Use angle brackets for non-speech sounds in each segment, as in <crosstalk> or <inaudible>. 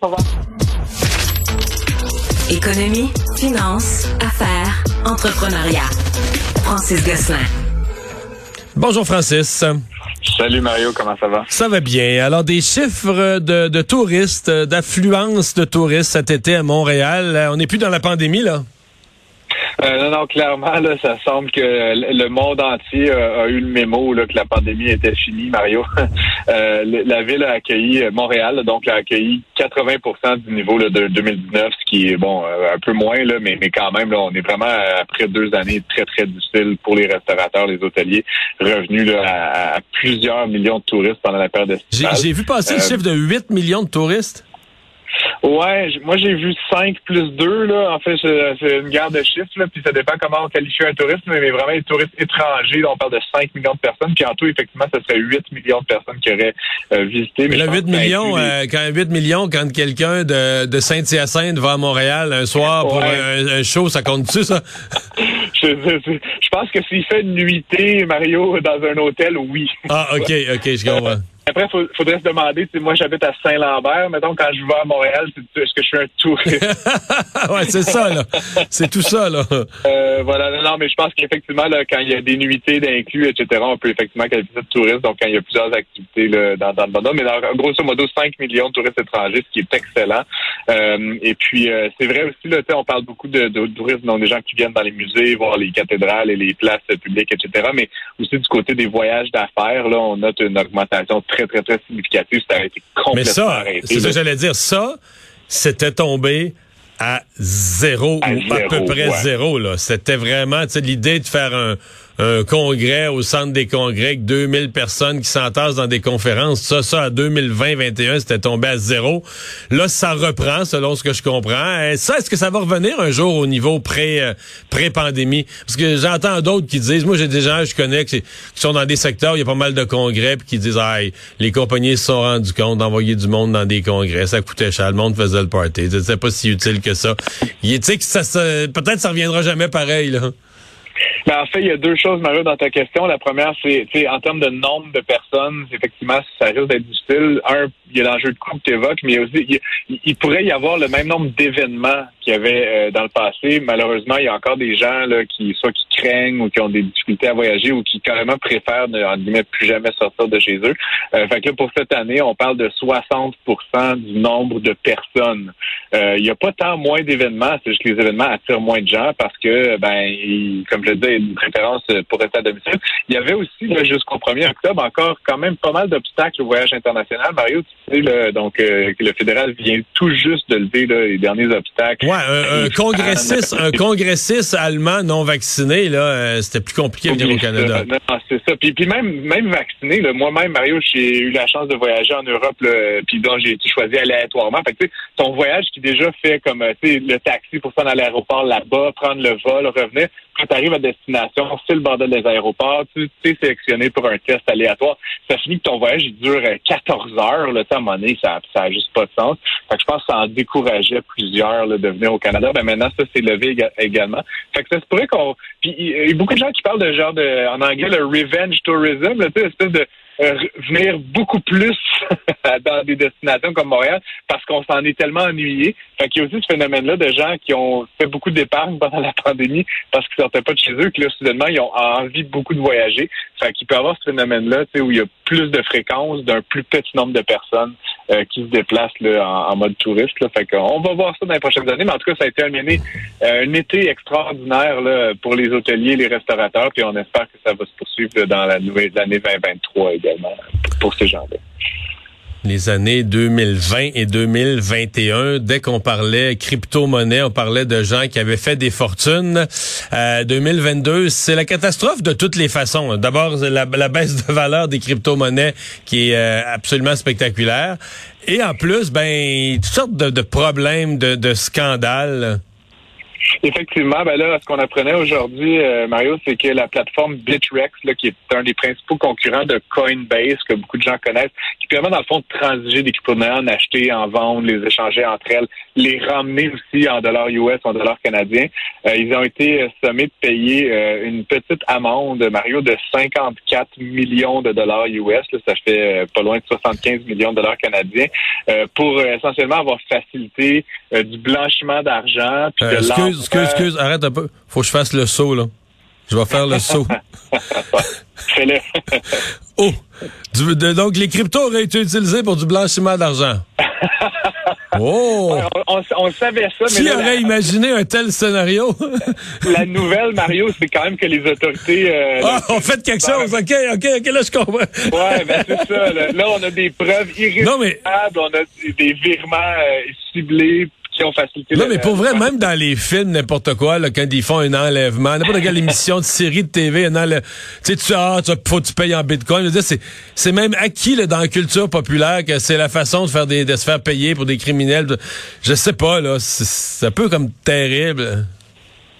Au revoir. Économie, finance, affaires, entrepreneuriat. Francis Gosselin. Bonjour Francis. Salut Mario, comment ça va? Ça va bien. Alors des chiffres de, de touristes, d'affluence de touristes cet été à Montréal. On n'est plus dans la pandémie là. Euh, non, non, clairement, là, ça semble que le monde entier a, eu le mémo là, que la pandémie était finie, Mario. <laughs> euh, la ville a accueilli euh, Montréal, donc a accueilli 80% du niveau là, de 2019, ce qui est bon euh, un peu moins, là, mais, mais quand même, là, on est vraiment après deux années très, très difficiles pour les restaurateurs, les hôteliers, revenus là, à, plusieurs millions de touristes pendant la période estivale. J'ai vu passer le chiffre de 8 millions de touristes. Ouais, moi j'ai vu 5 plus 2, là. En fait, c'est une guerre de chiffres, là, puis ça dépend comment on qualifie un tourisme, mais vraiment les touristes étrangers, là, on parle de 5 millions de personnes, puis en tout, effectivement, ce serait 8 millions de personnes qui auraient euh, visité. Mais, là, 8 millions, euh, quand 8 millions, quand quelqu'un de, de Saint-Hyacinthe va à Montréal un soir pour un, show, ça compte-tu, ça? <laughs> je, je, pense que s'il fait une nuitée, Mario, dans un hôtel, oui. Ah, OK, OK, je comprends. <laughs> Après, il faudrait se demander, moi j'habite à Saint-Lambert, mettons, quand je vais à Montréal, est-ce que je suis un touriste? <laughs> ouais, c'est ça, là. C'est tout ça, là. Euh, voilà, non, mais je pense qu'effectivement, là, quand il y a des nuitées d'inclus, etc., on peut effectivement qualifier de tourisme, donc quand il y a plusieurs activités là, dans, dans le monde. Mais dans, grosso modo, 5 millions de touristes étrangers, ce qui est excellent. Euh, et puis, euh, c'est vrai aussi, là, on parle beaucoup de, de, tourisme, donc des gens qui viennent dans les musées, voir les cathédrales et les places publiques, etc., mais aussi du côté des voyages d'affaires, là, on note une augmentation très très, très, très significatif. Ça a été complètement Mais ça, c'est ça que j'allais dire. Ça, c'était tombé à zéro ou à peu près zéro. Là. C'était vraiment l'idée de faire un, un congrès au centre des congrès avec 2000 personnes qui s'entassent dans des conférences. Ça, ça, à 2020-21, c'était tombé à zéro. Là, ça reprend, selon ce que je comprends. Et ça, est-ce que ça va revenir un jour au niveau pré, euh, pré-pandémie? Parce que j'entends d'autres qui disent, moi, j'ai des gens je connais qui, sont dans des secteurs il y a pas mal de congrès puis qui disent, ah, les compagnies se sont rendues compte d'envoyer du monde dans des congrès. Ça coûtait cher. Le monde faisait le party. C'est pas si utile que ça. Tu sais que ça, ça peut-être ça reviendra jamais pareil, là. Mais en fait, il y a deux choses, Mario, dans ta question. La première, c'est en termes de nombre de personnes, effectivement, ça risque d'être difficile. Un, il y a l'enjeu de coût que tu évoques, mais aussi, il, pourrait y avoir le même nombre d'événements qu'il y avait euh, dans le passé. Malheureusement, il y a encore des gens là, qui soit qui craignent ou qui ont des difficultés à voyager ou qui carrément préfèrent ne plus jamais sortir de chez eux. Euh, fait que pour cette année, on parle de 60% du nombre de personnes. Euh, il n'y a pas tant moins d'événements, c'est juste que les événements attirent moins de gens parce que, ben, comme je le disais, une préférence pour rester à domicile. Il y avait aussi, jusqu'au 1er octobre, encore quand même pas mal d'obstacles au voyage international. Mario, tu sais, donc, euh, le fédéral vient tout juste de lever les derniers obstacles. Ouais, un, congressiste, un congressiste allemand non vacciné, là, euh, c'était plus compliqué de venir au Canada. Non, c'est ça. Puis, puis même, même vacciné, moi-même, Mario, j'ai eu la chance de voyager en Europe, puis donc j'ai choisi aléatoirement. Fait que, ton voyage qui déjà fait comme, tu sais, le taxi pour s'en aller à l'aéroport là-bas, prendre le vol, revenir, quand tu arrives à destination, c'est le bordel des aéroports, tu es sélectionné pour un test aléatoire. Ça finit que ton voyage il dure 14 euh, heures. Là, à un moment donné, ça n'a juste pas de sens. Fait que je pense que ça en décourageait plusieurs là, de venir au Canada. Ben maintenant, ça s'est levé également. Fait que ça se pourrait qu'on. Puis il y a beaucoup de gens qui parlent de genre de en anglais le revenge tourism, là, espèce de venir beaucoup plus <laughs> dans des destinations comme Montréal parce qu'on s'en est tellement ennuyé. Fait qu'il y a aussi ce phénomène-là de gens qui ont fait beaucoup d'épargne pendant <laughs> la pandémie parce qu'ils sortaient pas de chez eux, que là, soudainement, ils ont envie beaucoup de voyager. Fait qu'il peut y avoir ce phénomène-là, tu sais, où il y a plus de fréquences d'un plus petit nombre de personnes euh, qui se déplacent là, en, mode touriste. Là. Fait qu'on va voir ça dans les prochaines années, mais en tout cas, ça a été un, année, euh, un été extraordinaire là, pour les hôteliers, les restaurateurs, puis on espère que ça va se poursuivre dans la nouvelle année 2023 également pour ces gens-là les années 2020 et 2021. Dès qu'on parlait crypto-monnaie, on parlait de gens qui avaient fait des fortunes. Euh, 2022, c'est la catastrophe de toutes les façons. D'abord, la, baisse de valeur des crypto-monnaies qui est euh, absolument spectaculaire. Et en plus, ben, toutes sortes de, de problèmes, de, de scandales. Effectivement, ben là, ce qu'on apprenait aujourd'hui, euh, Mario, c'est que la plateforme Bitrex, là, qui est un des principaux concurrents de Coinbase, que beaucoup de gens connaissent, qui permet dans le fond de transiger des crypto-monnaies, en acheter, en vendre, les échanger entre elles, les ramener aussi en dollars US, en dollars canadiens. Euh, ils ont été sommés de payer euh, une petite amende, Mario, de 54 millions de dollars US. ça fait pas loin de 75 millions de dollars canadiens pour essentiellement avoir facilité du blanchiment d'argent. excuse, excuse, excuse, arrête un peu. Faut que je fasse le saut, là. Je vais faire le saut. <laughs> Fais-le. <laughs> oh! donc, les cryptos auraient été utilisés pour du blanchiment d'argent. <laughs> Oh! on, savait ça, mais. Qui aurait imaginé un tel scénario? la nouvelle, Mario, c'est quand même que les autorités. Euh, ah, on fait quelque chose. OK, OK, OK, là, je comprends. ouais, ben, c'est ça. Là. on a des preuves irréfutables. Mais... On a des virements euh, ciblés non, mais pour vrai, même dans les films, n'importe quoi, là, quand ils font un enlèvement, n'importe quelle <laughs> émission de série de TV, un enlèvement, tu sais, tu ah, faut que tu payes en bitcoin. c'est, c'est même acquis là, dans la culture populaire que c'est la façon de faire des, de se faire payer pour des criminels. Je sais pas, là, c'est un peu comme terrible.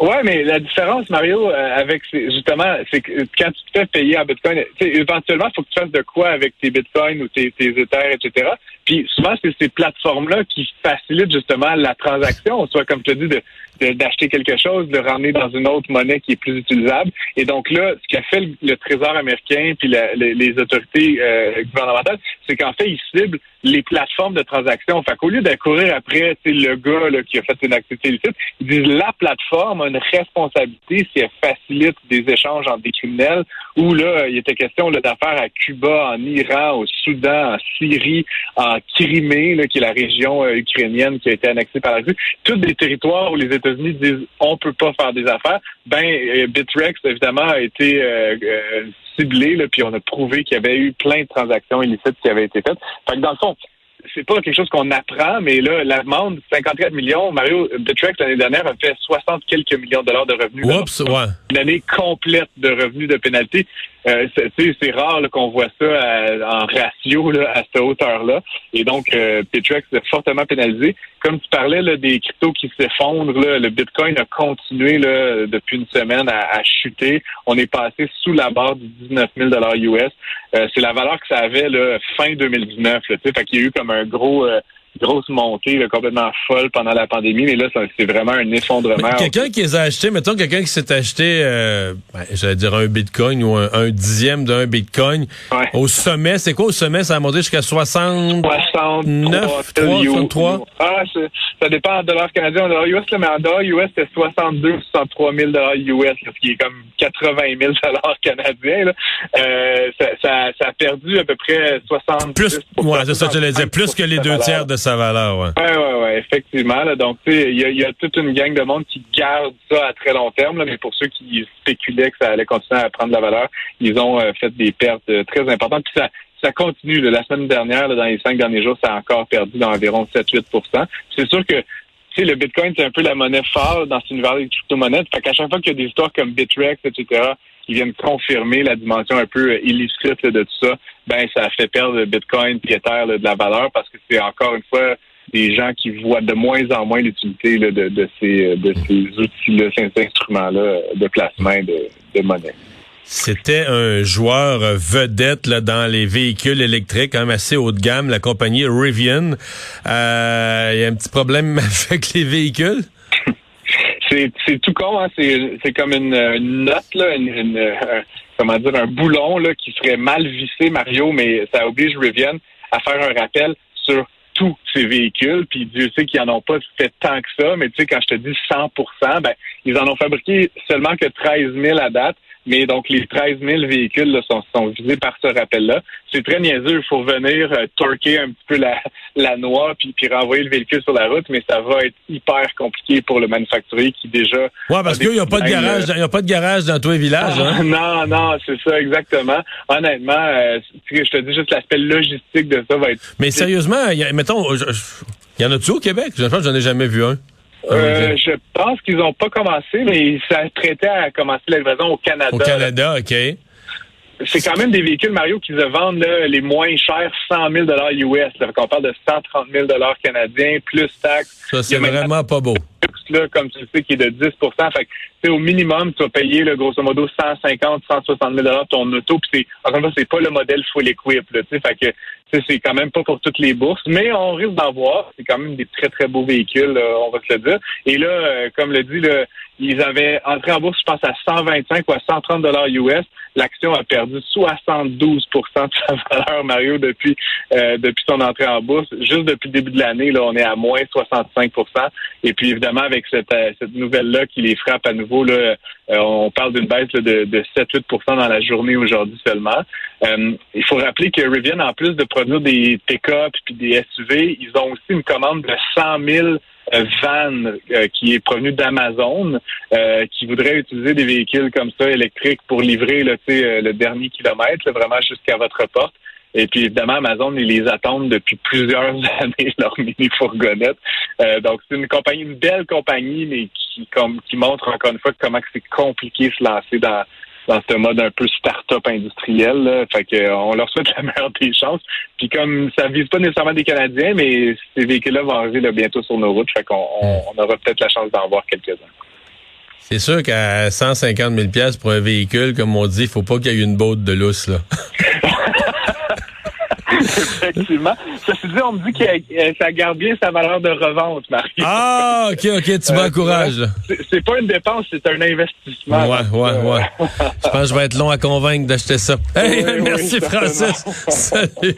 Ouais, mais la différence, Mario, euh, avec justement, c'est que quand tu te fais payer en Bitcoin, éventuellement, il faut que tu fasses de quoi avec tes Bitcoins ou tes, tes Ethers, etc. Puis souvent, c'est ces plateformes-là qui facilitent justement la transaction, soit comme tu dis, de d'acheter quelque chose, de ramener dans une autre monnaie qui est plus utilisable. Et donc là, ce qu'a fait le, Trésor américain puis les, autorités euh, gouvernementales, c'est qu'en fait, ils ciblent les plateformes de transaction. Fait qu'au lieu d'accourir après le gars là, qui a fait une activité illicite, ils disent la plateforme a une responsabilité si elle facilite des échanges entre des criminels. Ou là, il était question d'affaires à Cuba, en Iran, au Soudan, en Syrie, en Crimée, là, qui est la région euh, ukrainienne qui a été annexée par la Russie. Tous des territoires où les États-Unis disent on peut pas faire des affaires. Ben, euh, Bitrex, évidemment, a été euh, ciblé, là, puis on a prouvé qu'il y avait eu plein de transactions illicites qui avaient été faites. Fait que dans le fond, c'est pas quelque chose qu'on apprend, mais là, l'amende, 54 millions, Mario Bitrex, l'année dernière, a fait 60 quelques millions de dollars de revenus. Oups, ouais. Une année complète de revenus de pénalité. Euh, c'est rare qu'on voit ça en ratio là, à cette hauteur-là. Et donc, euh, Bitrex est fortement pénalisé. Comme tu parlais là, des cryptos qui s'effondrent, le Bitcoin a continué là, depuis une semaine à, chuter. On est passé sous la barre du 19 000 US. Euh, c'est la valeur que ça avait là, fin 2019. Là, fait qu'il y a eu comme un gros... Euh, grosse montée complètement folle pendant la pandémie, mais là, c'est vraiment un effondrement. Quelqu'un qui les a achetés, mettons quelqu'un qui s'est acheté, euh, ben, j'allais dire un bitcoin ou un, dixième d'un bitcoin, au sommet, c'est quoi au sommet? Ça a monté jusqu'à 60... 69, 63? Ah, ça dépend en dollars canadiens, en dollars US, mais en dollars US, c'est 62 63 000 dollars US, ce qui est comme 80 000 dollars canadiens. Euh, ça, a perdu à peu près 60 Plus, ouais, c'est ça que je dire, plus que les deux tiers de sa valeur, ouais. Ouais, ouais, ouais, effectivement. donc, tu sais, il y a, toute une gang de monde qui garde ça à très long terme, mais pour ceux qui spéculaient que ça allait continuer à prendre de la valeur, ils ont euh, fait des pertes euh, très importantes. Puis ça, ça continue. la semaine dernière, dans les cinq derniers jours, ça a encore perdu d'environ 7-8% C'est sûr que le Bitcoin, c'est un peu la monnaie phare dans cet univers des crypto-monnaies. Fait qu'à chaque fois qu'il y a des histoires comme Bitrex, etc., qui viennent confirmer la dimension un peu illicite de tout ça, ben ça fait perdre le Bitcoin et Ether de la valeur parce que c'est encore une fois des gens qui voient de moins en moins l'utilité de, de, ces, de ces outils-là, ces instruments-là de placement de, de monnaie. C'était un joueur vedette là, dans les véhicules électriques, assez haut de gamme, la compagnie Rivian. Euh, il y a un petit problème <laughs> avec les véhicules? C'est tout con, hein? c'est comme une, note, là, une, euh, comment dire, un boulon là, qui serait mal vissé, Mario, mais ça oblige Rivian à faire un rappel sur tous ces véhicules, puis Dieu sait qu'ils n'en ont pas fait tant que ça, mais tu sais, quand je te dis 100% ben, ils en ont fabriqué seulement que 13 000 à date, mais donc les 13 000 véhicules sont, sont, visés par ce rappel-là. C'est très niaiseux, il faut venir euh, torquer un petit peu la, la noix puis, puis renvoyer le véhicule sur la route, mais ça va être hyper compliqué pour le manufacturier qui déjà... Ouais, parce qu'il n'y a pas de garage, il y a pas de garage dans tous les villages. Hein? <laughs> non, non, c'est ça, exactement. Honnêtement, euh, je te dis juste l'aspect logistique de ça va être... Mais sérieusement, y a, mettons, il y en a-tu au Québec? Je pense que j'en ai jamais vu un. Euh, je pense qu'ils n'ont pas commencé, mais ça prêtait à commencer la livraison au Canada. Au Canada, OK. c'est quand même des véhicules, Mario, qui se vendent là, les moins chers, 100 000 US. Fait qu'on parle de 130 000 canadiens, plus taxes. Ça, c'est vraiment pas beau. Là, comme tu sais, qui est de 10 Fait que, au minimum, tu vas payer, là, grosso modo, 150, 160 000 ton auto. Puis, c'est, encore une fois, c'est pas le modèle full equip. Là, fait que c'est quand même pas pour toutes les bourses, mais on risque d'en voir. C'est quand même des très, très beaux véhicules, on va se le dire. Et là, euh, comme le dit, là, ils avaient entré en bourse, je pense, à 125 ou à 130 dollars US. L'action a perdu 72% de sa valeur, Mario, depuis euh, depuis son entrée en bourse. Juste depuis le début de l'année, là, on est à moins 65% Et puis, évidemment, avec cette, euh, cette nouvelle-là qui les frappe à nouveau, là, euh, on parle d'une baisse de, de 7-8% dans la journée aujourd'hui seulement. il faut rappeler que Rivian, en plus de produire des pick-up puis des SUV, ils ont aussi une commande de 100 000 euh, van euh, qui est provenu d'Amazon, euh, qui voudrait utiliser des véhicules comme ça électriques pour livrer là, le dernier kilomètre, vraiment jusqu'à votre porte. Et puis évidemment, Amazon, ils les attendent depuis plusieurs <laughs> années, leur mini-fourgonnette. donc c'est une compagnie, une belle compagnie, mais qui, comme, qui montre encore une fois comment c'est compliqué de se lancer dans, dans ce mode un peu start-up industriel. Là. Fait que, euh, on leur souhaite <laughs> la meilleure des chances. Puis comme ça vise pas nécessairement des Canadiens, mais ces véhicules-là vont arriver bientôt sur nos routes. Fait qu'on hmm. on, aura peut-être la chance d'en voir quelques-uns. C'est sûr qu'à 150 000 pour un véhicule, comme on dit, il faut pas qu'il y ait une botte de lousse, là. <laughs> <laughs> Effectivement. Ceci dit, on me dit que euh, ça garde bien sa valeur de revente, Marie. Ah, OK, OK, tu euh, m'encourages. c'est pas une dépense, c'est un investissement. Ouais, ouais, ouais. <laughs> je pense que je vais être long à convaincre d'acheter ça. Hey, <laughs> merci, Francis. Salut.